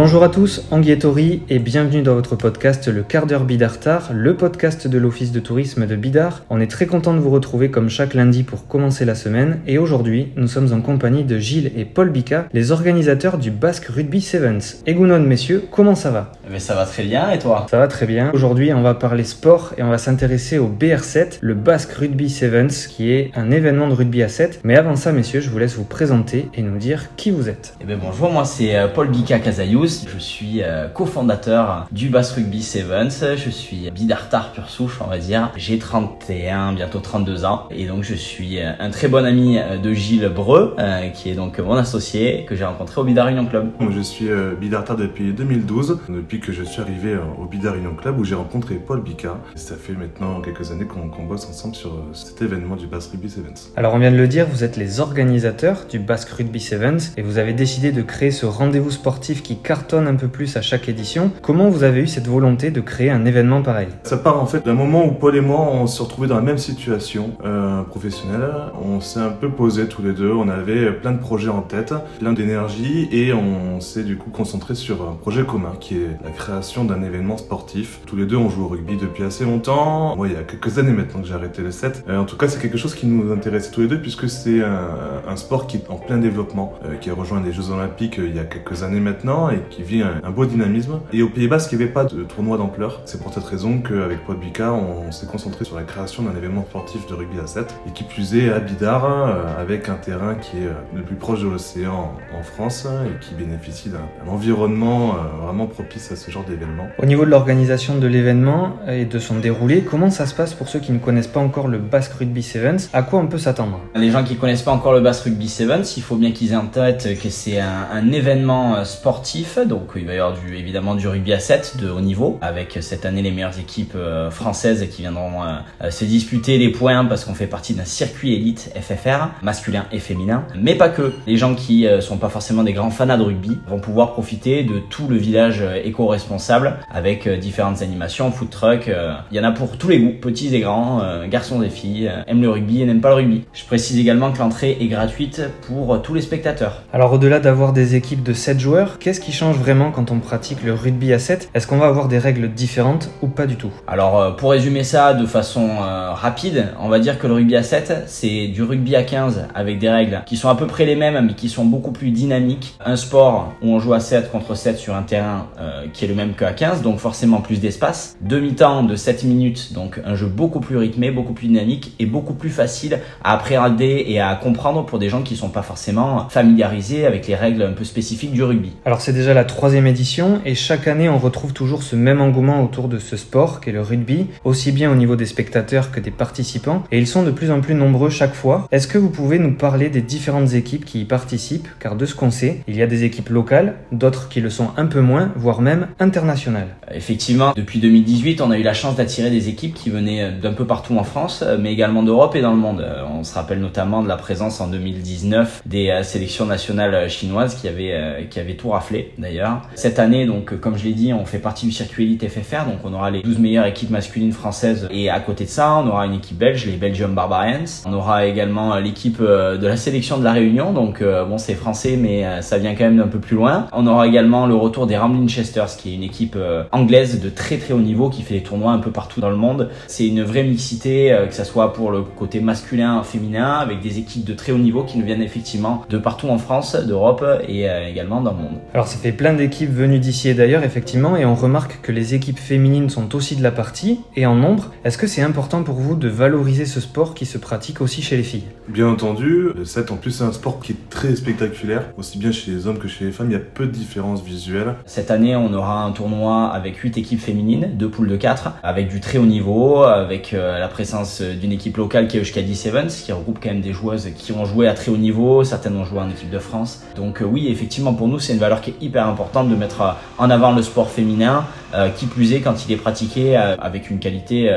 Bonjour à tous, Anguietori et bienvenue dans votre podcast Le quart d'heure Bidartar, le podcast de l'Office de tourisme de Bidart. On est très content de vous retrouver comme chaque lundi pour commencer la semaine et aujourd'hui nous sommes en compagnie de Gilles et Paul Bica, les organisateurs du Basque Rugby Sevens. Egounon messieurs, comment ça va? Mais ça va très bien et toi? Ça va très bien. Aujourd'hui on va parler sport et on va s'intéresser au BR7, le Basque Rugby Sevens qui est un événement de rugby à 7. Mais avant ça messieurs, je vous laisse vous présenter et nous dire qui vous êtes. Eh bien bonjour, moi c'est euh, Paul Bica Casayou je suis euh, cofondateur du Bass Rugby Sevens. Je suis bidartar pur souche, on va dire. J'ai 31, bientôt 32 ans. Et donc, je suis euh, un très bon ami euh, de Gilles Breu, qui est donc mon associé, que j'ai rencontré au Bidar Union Club. Je suis bidartar depuis 2012, depuis que je suis arrivé au Bidar Union Club, où j'ai rencontré Paul Bica. Ça fait maintenant quelques années qu'on bosse ensemble sur cet événement du Bass Rugby Sevens. Alors, on vient de le dire, vous êtes les organisateurs du Basque Rugby Sevens et vous avez décidé de créer ce rendez-vous sportif qui cartonne un peu plus à chaque édition. Comment vous avez eu cette volonté de créer un événement pareil? Ça part en fait d'un moment où Paul et moi on se retrouvait dans la même situation euh, professionnelle. On s'est un peu posé tous les deux, on avait plein de projets en tête, plein d'énergie et on s'est du coup concentré sur un projet commun qui est la création d'un événement sportif. Tous les deux on joue au rugby depuis assez longtemps. Moi il y a quelques années maintenant que j'ai arrêté le 7. Euh, en tout cas c'est quelque chose qui nous intéresse tous les deux puisque c'est un, sport qui est en plein développement, euh, qui a rejoint les Jeux Olympiques il y a quelques années maintenant qui vit un, beau dynamisme. Et au Pays Basque, il n'y avait pas de tournoi d'ampleur. C'est pour cette raison qu'avec Paul Bicard, on s'est concentré sur la création d'un événement sportif de rugby à 7 et qui plus est à Bidar, euh, avec un terrain qui est euh, le plus proche de l'océan en France et qui bénéficie d'un environnement euh, vraiment propice à ce genre d'événement. Au niveau de l'organisation de l'événement et de son déroulé, comment ça se passe pour ceux qui ne connaissent pas encore le Basque Rugby Sevens? À quoi on peut s'attendre? Les gens qui ne connaissent pas encore le Basque Rugby Sevens, il faut bien qu'ils aient en tête que c'est un, un événement sportif, donc il va y avoir du, évidemment du rugby à 7 de haut niveau, avec cette année les meilleures équipes euh, françaises qui viendront euh, euh, se disputer les points parce qu'on fait partie d'un circuit élite FFR, masculin et féminin. Mais pas que. Les gens qui sont pas forcément des grands fanats de rugby vont pouvoir profiter de tout le village éco-responsable avec différentes animations, food truck. Il y en a pour tous les goûts, petits et grands, garçons et filles, aiment le rugby et n'aiment pas le rugby. Je précise également que l'entrée est gratuite pour tous les spectateurs. Alors au-delà d'avoir des équipes de 7 joueurs, qu'est-ce qui change vraiment quand on pratique le rugby à 7 Est-ce qu'on va avoir des règles différentes ou pas du tout? Alors euh, pour résumer ça de façon euh, rapide, on va dire que le rugby à 7 c'est du rugby à 15 avec des règles qui sont à peu près les mêmes mais qui sont beaucoup plus dynamiques. Un sport où on joue à 7 contre 7 sur un terrain euh, qui est le même qu'à 15 donc forcément plus d'espace. Demi-temps de 7 minutes donc un jeu beaucoup plus rythmé, beaucoup plus dynamique et beaucoup plus facile à appréhender et à comprendre pour des gens qui sont pas forcément familiarisés avec les règles un peu spécifiques du rugby. Alors c'est déjà la troisième édition et chaque année on retrouve toujours ce même engouement autour de ce sport qu'est le rugby, aussi bien au niveau des spectateurs que des participants et ils sont de plus en plus nombreux chaque fois. Est-ce que vous pouvez nous parler des différentes équipes qui y participent? Car de ce qu'on sait, il y a des équipes locales, d'autres qui le sont un peu moins, voire même internationales. Effectivement, depuis 2018 on a eu la chance d'attirer des équipes qui venaient d'un peu partout en France mais également d'Europe et dans le monde. On se rappelle notamment de la présence en 2019 des euh, sélections nationales chinoises qui avaient, euh, qui avaient tout raflé d'ailleurs. Cette année, donc, comme je l'ai dit, on fait partie du circuit élite FFR, donc on aura les 12 meilleures équipes masculines françaises. Et à côté de ça, on aura une équipe belge, les Belgium Barbarians. On aura également l'équipe euh, de la sélection de la Réunion, donc euh, bon, c'est français, mais euh, ça vient quand même d'un peu plus loin. On aura également le retour des Ramblin Chesters, qui est une équipe anglaise de très très haut niveau qui fait des tournois un peu partout dans le monde. C'est une vraie mixité, que ça soit pour le côté masculin, féminin, avec des équipes de très haut niveau qui nous viennent effectivement de partout en France, d'Europe et également dans le monde. Alors ça fait plein d'équipes équipes venues d'ici et d'ailleurs, effectivement, et on remarque que les équipes féminines sont aussi de la partie, et en nombre. Est-ce que c'est important pour vous de valoriser ce sport qui se pratique aussi chez les filles? Bien entendu, le 7 en plus c'est un sport qui est très spectaculaire, aussi bien chez les hommes que chez les femmes, il y a peu de différences visuelles. Cette année, on aura un tournoi avec 8 équipes féminines, deux poules de 4, avec du très haut niveau, avec euh, la présence d'une équipe locale qui est Euskadi Sevens, qui regroupe quand même des joueuses qui ont joué à très haut niveau, certaines ont joué en équipe de France. Donc euh, oui, effectivement, pour nous, c'est une valeur qui est hyper importante de mettre en avant le sport féminin euh, qui plus est quand il est pratiqué euh, avec une qualité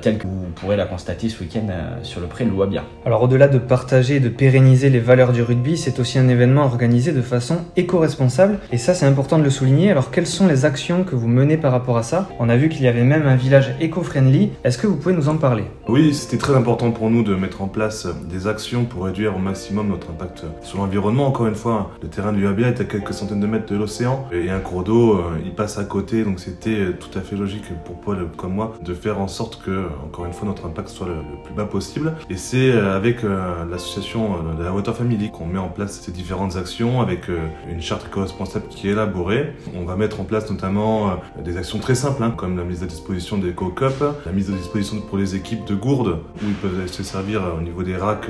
telle que vous pourrez la constater ce week-end sur le pré Louabia. Alors au-delà de partager et de pérenniser les valeurs du rugby, c'est aussi un événement organisé de façon éco-responsable et ça c'est important de le souligner. Alors quelles sont les actions que vous menez par rapport à ça? On a vu qu'il y avait même un village éco-friendly. Est-ce que vous pouvez nous en parler? Oui, c'était très important pour nous de mettre en place des actions pour réduire au maximum notre impact sur l'environnement. Encore une fois, le terrain du Louabia est à quelques centaines de mètres de l'océan et un cours d'eau, il passe à côté donc c'était tout à fait logique pour Paul comme moi de faire en sorte que, encore une fois, notre impact soit le, plus bas possible. Et c'est euh, avec euh, l'association euh, de la Water Family qu'on met en place ces différentes actions avec une charte éco-responsable qui est élaborée. On va mettre en place notamment des actions très simples, hein, comme la mise à disposition des co-cups, la mise à disposition pour les équipes de gourdes, où ils peuvent se servir au niveau des racks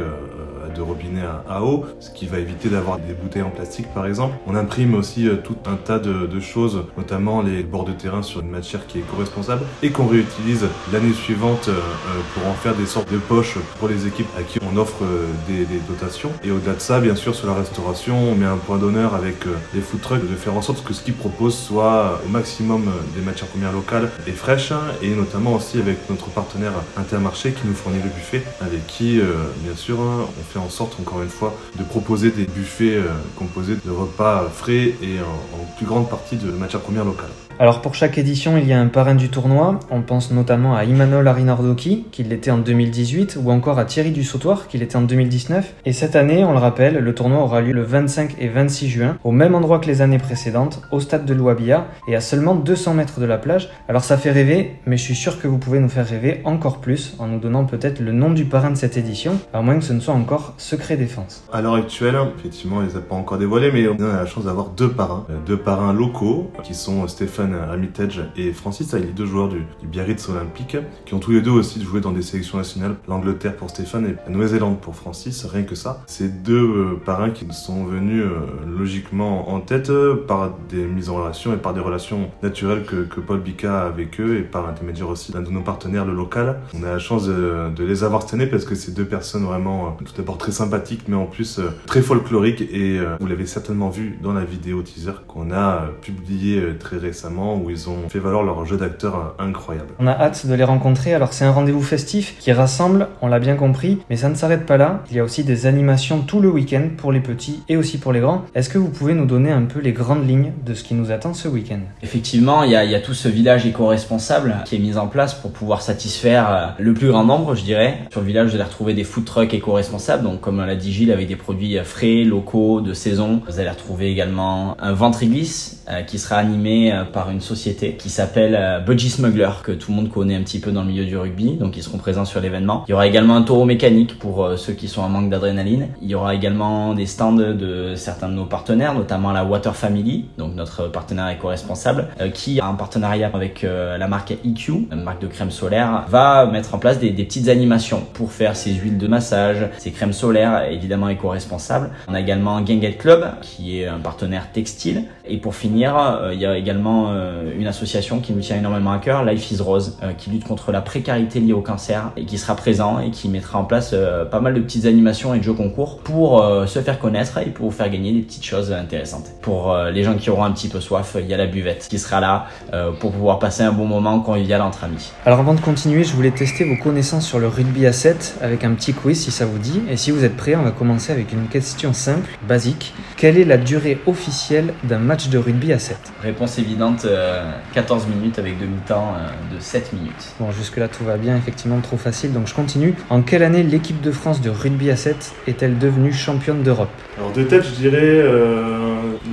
de robinet à, eau, ce qui va éviter d'avoir des bouteilles en plastique par exemple. On imprime aussi euh, tout un tas de, choses, notamment les bords de terrain sur une matière qui est co-responsable et qu'on réutilise l'année suivante euh, euh, pour en faire des sortes de poches pour les équipes à qui on offre des, dotations. Et au-delà de ça, bien sûr, sur la restauration, on met un point d'honneur avec les food trucks de faire en sorte que ce qu'ils proposent soit au maximum des matières premières locales et fraîches et notamment aussi avec notre partenaire Intermarché qui nous fournit le buffet avec qui, bien sûr, on fait en sorte, encore une fois, de proposer des buffets euh, composés de repas frais et en, plus grande partie de matières premières locales. Alors pour chaque édition, il y a un parrain du tournoi. On pense notamment à Imanol Arinardoki, qui l'était en 2018, ou encore à Thierry Dussautoir, qui l'était en 2019. Et cette année, on le rappelle, le tournoi aura lieu le 25 et 26 juin, au même endroit que les années précédentes, au stade de Louabia, et à seulement 200 mètres de la plage. Alors ça fait rêver, mais je suis sûr que vous pouvez nous faire rêver encore plus en nous donnant peut-être le nom du parrain de cette édition, à moins que ce ne soit encore secret défense. À l'heure actuelle, effectivement, ils ne pas encore dévoilé, mais on a la chance d'avoir deux parrains, euh, deux parrains locaux, qui sont Stéphane Armitage et Francis les deux joueurs du, Biarritz Olympique, qui ont tous les deux aussi joué dans des sélections nationales, l'Angleterre pour Stéphane et la Nouvelle-Zélande pour Francis, rien que ça. Ces deux euh, parrains qui sont venus euh, logiquement en tête par des mises en relation et par des relations naturelles que, Paul Bica a avec eux et par l'intermédiaire aussi d'un de nos partenaires, le local. On a la chance de, les avoir cette année parce que c'est deux personnes vraiment tout d'abord très sympathiques, mais en plus très folkloriques et vous l'avez certainement vu dans la vidéo teaser qu'on a publié très récemment où ils ont fait valoir leur jeu d'acteur incroyable. On a hâte de les rencontrer. Alors c'est un rendez-vous festif qui rassemble, on l'a bien compris, mais ça ne s'arrête pas là. Il y a aussi des animations tout le week-end pour les petits et aussi pour les grands. Est-ce que vous pouvez nous donner un peu les grandes lignes de ce qui nous attend ce week-end? Effectivement, il y, a, tout ce village éco-responsable qui est mis en place pour pouvoir satisfaire euh, le plus grand nombre, je dirais. Sur le village, vous allez retrouver des food trucks éco-responsables, donc comme l'a dit Gilles, avec des produits frais, locaux, de saison. Vous allez retrouver également un ventriglisse euh, qui sera animé euh, par une société qui s'appelle euh, Budgie Smuggler, que tout le monde connaît un petit peu dans le milieu du rugby, donc ils seront présents sur l'événement. Il y aura également un taureau mécanique pour ceux qui sont en manque d'adrénaline. Il y aura également des stands de certains de nos partenaires, notamment la Water Family, donc notre partenaire éco-responsable, qui un partenariat avec la marque EQ, une marque de crème solaire, va mettre en place des, des petites animations pour faire ses huiles de massage, ses crèmes solaires, évidemment éco-responsables. On a également Ganget Club, qui est un partenaire textile. Et pour finir, euh, il y a également euh, une association qui nous tient énormément à cœur, Life is Rose, euh, qui lutte contre la précarité liée au cancer et qui sera présent et qui mettra en place pas mal de petites animations et de jeux concours pour se faire connaître et pour vous faire gagner des petites choses intéressantes. Pour les gens qui auront un petit peu soif, il y a la buvette qui sera là pour pouvoir passer un bon moment convivial entre amis. Alors avant de continuer, je voulais tester vos connaissances sur le rugby à 7 avec un petit quiz si ça vous dit. Et si vous êtes prêts, on va commencer avec une question simple, basique. Quelle est la durée officielle d'un match de rugby à 7 Réponse évidente, 14 euh, minutes avec demi-temps euh, de 7 minutes. Bon, jusque-là tout va bien, effectivement trop facile, donc je continue. En quelle année l'équipe de France de rugby à 7 est-elle devenue championne d'Europe? Alors de tête, je dirais euh,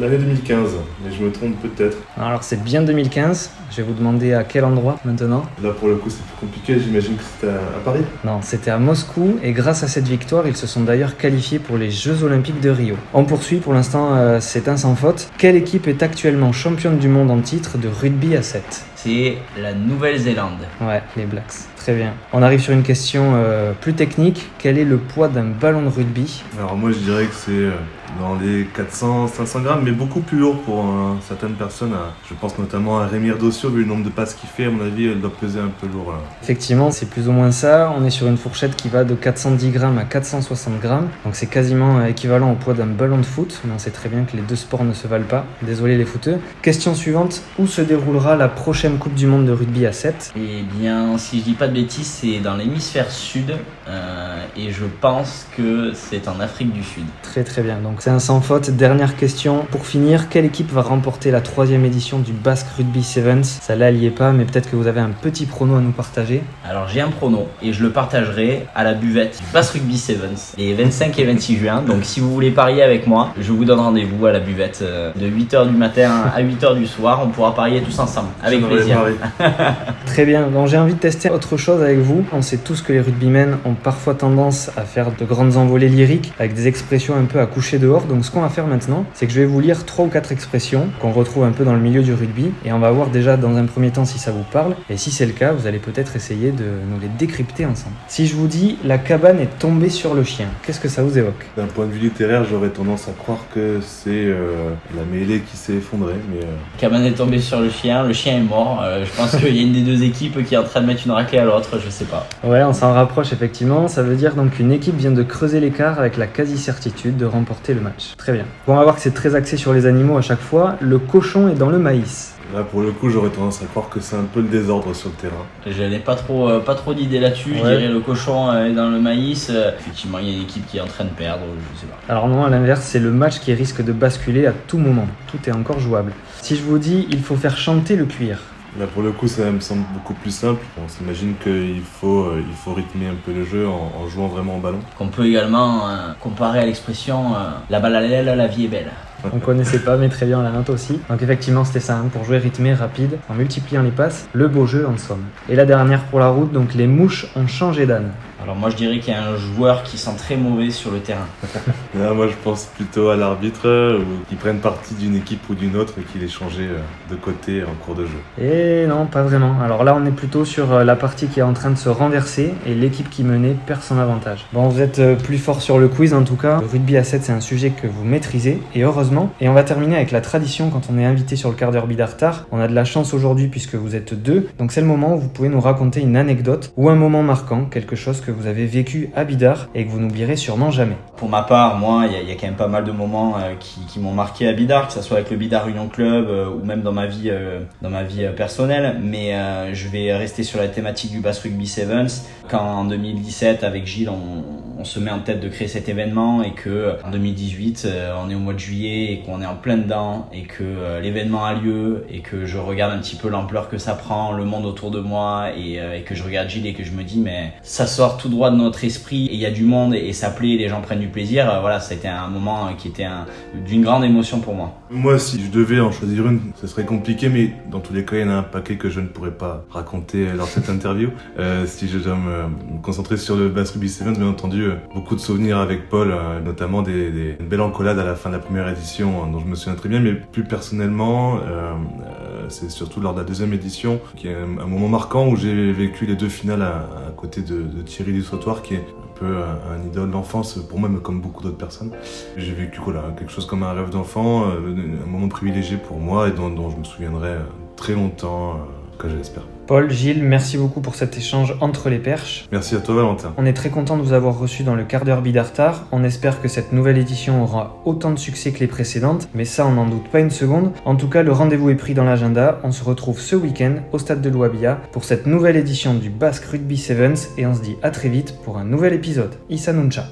l'année 2015, mais je me trompe peut-être. Alors c'est bien 2015, je vais vous demander à quel endroit maintenant Là pour le coup c'est plus compliqué, j'imagine que c'était à, Paris Non, c'était à Moscou et grâce à cette victoire ils se sont d'ailleurs qualifiés pour les Jeux Olympiques de Rio. On poursuit, pour l'instant c'est un sans faute. Quelle équipe est actuellement championne du monde en titre de rugby à 7 C'est la Nouvelle-Zélande. Ouais, les Blacks. Très bien. On arrive sur une question euh, plus technique. Quel est le poids d'un ballon de rugby? Alors moi je dirais que c'est euh, dans les 400-500 grammes, mais beaucoup plus lourd pour euh, certaines personnes. Euh, Je pense notamment à Rémi Dossio, vu le nombre de passes qu'il fait, à mon avis, elle doit peser un peu lourd. Là. Effectivement, c'est plus ou moins ça. On est sur une fourchette qui va de 410 grammes à 460 grammes. Donc c'est quasiment euh, équivalent au poids d'un ballon de foot. Mais on sait très bien que les deux sports ne se valent pas. Désolé les footeux. Question suivante. Où se déroulera la prochaine Coupe du Monde de rugby à 7 Eh bien, si je dis pas de bêtises, c'est dans l'hémisphère sud euh, et je pense que c'est en Afrique du Sud. Très très bien. Donc c'est un sans faute. Dernière question. Pour finir, quelle équipe va remporter la troisième édition du Basque Rugby Sevens? Ça là, n'y est pas, mais peut-être que vous avez un petit prono à nous partager. Alors j'ai un prono et je le partagerai à la buvette du Bass Rugby Sevens les 25 et 26 juin. Donc si vous voulez parier avec moi, je vous donne rendez-vous à la buvette euh, de 8h du matin à 8h du soir. On pourra parier tous ensemble avec aurais plaisir. Très bien, donc j'ai envie de tester autre chose avec vous. On sait tous que les rugbymen ont parfois tendance à faire de grandes envolées lyriques avec des expressions un peu à coucher dehors. Donc ce qu'on va faire maintenant, c'est que je vais vous lire trois ou quatre expressions qu'on retrouve un peu dans le milieu du rugby et on va voir déjà dans un premier temps si ça vous parle et si c'est le cas, vous allez peut-être essayer de nous les décrypter ensemble. Si je vous dis la cabane est tombée sur le chien, qu'est-ce que ça vous évoque? D'un point de vue littéraire, j'aurais tendance à croire que c'est euh, la mêlée qui s'est effondrée, mais euh, Cabane est tombé sur le chien, le chien est mort. Euh, je pense qu'il y a une des deux équipes qui est en train de mettre une raclée à l'autre, je sais pas. Ouais, on s'en rapproche effectivement. Ça veut dire donc qu'une équipe vient de creuser l'écart avec la quasi-certitude de remporter le match. Très bien. Bon, on va voir que c'est très axé sur les animaux à chaque fois. Le cochon est dans le maïs. là pour le coup, j'aurais tendance à croire que c'est un peu le désordre sur le terrain. Je n'ai pas trop, euh, pas trop d'idées là-dessus. Je dirais le cochon euh, est dans le maïs. Euh, effectivement, il y a une équipe qui est en train de perdre, je sais pas. Alors non, à l'inverse, c'est le match qui risque de basculer à tout moment. Tout est encore jouable. Si je vous dis, il faut faire chanter le cuir. Là pour le coup, ça me semble beaucoup plus simple. On s'imagine qu'il faut, euh, il faut rythmer un peu le jeu en, en jouant vraiment au ballon. Qu'on peut également euh, comparer à l'expression euh, la balle à l'aile, la vie est belle. On connaissait pas, mais très bien, la note aussi. Donc effectivement, c'était ça, hein, pour jouer rythmé, rapide, en multipliant les passes, le beau jeu en somme. Et la dernière pour la route, donc les mouches ont changé d'âne. Alors moi je dirais qu'il y a un joueur qui sent très mauvais sur le terrain. Moi, je pense plutôt à l'arbitre euh, ou qui prenne partie d'une équipe ou d'une autre et qu'il ait changé euh, de côté en cours de jeu. Et non, pas vraiment. Alors là, on est plutôt sur euh, la partie qui est en train de se renverser et l'équipe qui menait perd son avantage. Bon, vous êtes plus fort sur le quiz en tout cas. Le rugby à 7, c'est un sujet que vous maîtrisez et heureusement. Et on va terminer avec la tradition quand on est invité sur le quart d'heure Bidartar. On a de la chance aujourd'hui puisque vous êtes deux. Donc c'est le moment où vous pouvez nous raconter une anecdote ou un moment marquant, quelque chose que vous avez vécu à Bidar et que vous n'oublierez sûrement jamais. Pour ma part, moi, il y, a- quand même pas mal de moments euh, qui, m'ont marqué à Bidar, que ce soit avec le Bidar Union Club euh, ou même dans ma vie, euh, dans ma vie personnelle. Mais je vais rester sur la thématique du Bass Rugby Sevens. Quand en 2017, avec Gilles, on, se met en tête de créer cet événement et que en 2018, euh, on est au mois de juillet et qu'on est en plein dedans et que l'événement a lieu et que je regarde un petit peu l'ampleur que ça prend, le monde autour de moi et que je regarde Gilles et que je me dis mais ça sort tout droit de notre esprit et il y a du monde et, ça plaît, les gens prennent du plaisir. Euh, voilà, ça a été un moment euh, qui était un- d'une grande émotion pour moi. Moi, si je devais en choisir une, ce serait compliqué, mais dans tous les cas, il y en a un paquet que je ne pourrais pas raconter lors de cette interview. Euh, si je dois me, me concentrer sur le Bass Rugby Sevens, bien entendu, euh, beaucoup de souvenirs avec Paul, euh, notamment des, des, une belle encolade à la fin de la première édition, euh, dont je me souviens très bien, mais plus personnellement, euh, euh, c'est surtout lors de la deuxième édition, qui est un, moment marquant où j'ai vécu les deux finales à, côté de, Thierry Dussautoir, qui est un peu un, idole d'enfance pour moi, mais comme beaucoup d'autres personnes. J'ai vécu quelque chose comme un rêve d'enfant, euh, un moment privilégié pour moi et dont, je me souviendrai euh, très longtemps, euh, que j'espère. Paul, Gilles, merci beaucoup pour cet échange entre les perches. Merci à toi Valentin. On est très content de vous avoir reçu dans le quart d'heure Bidartar. On espère que cette nouvelle édition aura autant de succès que les précédentes, mais ça on n'en doute pas une seconde. En tout cas, le rendez-vous est pris dans l'agenda. On se retrouve ce week-end au stade de l'Ouabia pour cette nouvelle édition du Basque Rugby Sevens et on se dit à très vite pour un nouvel épisode. Issa Nuncha.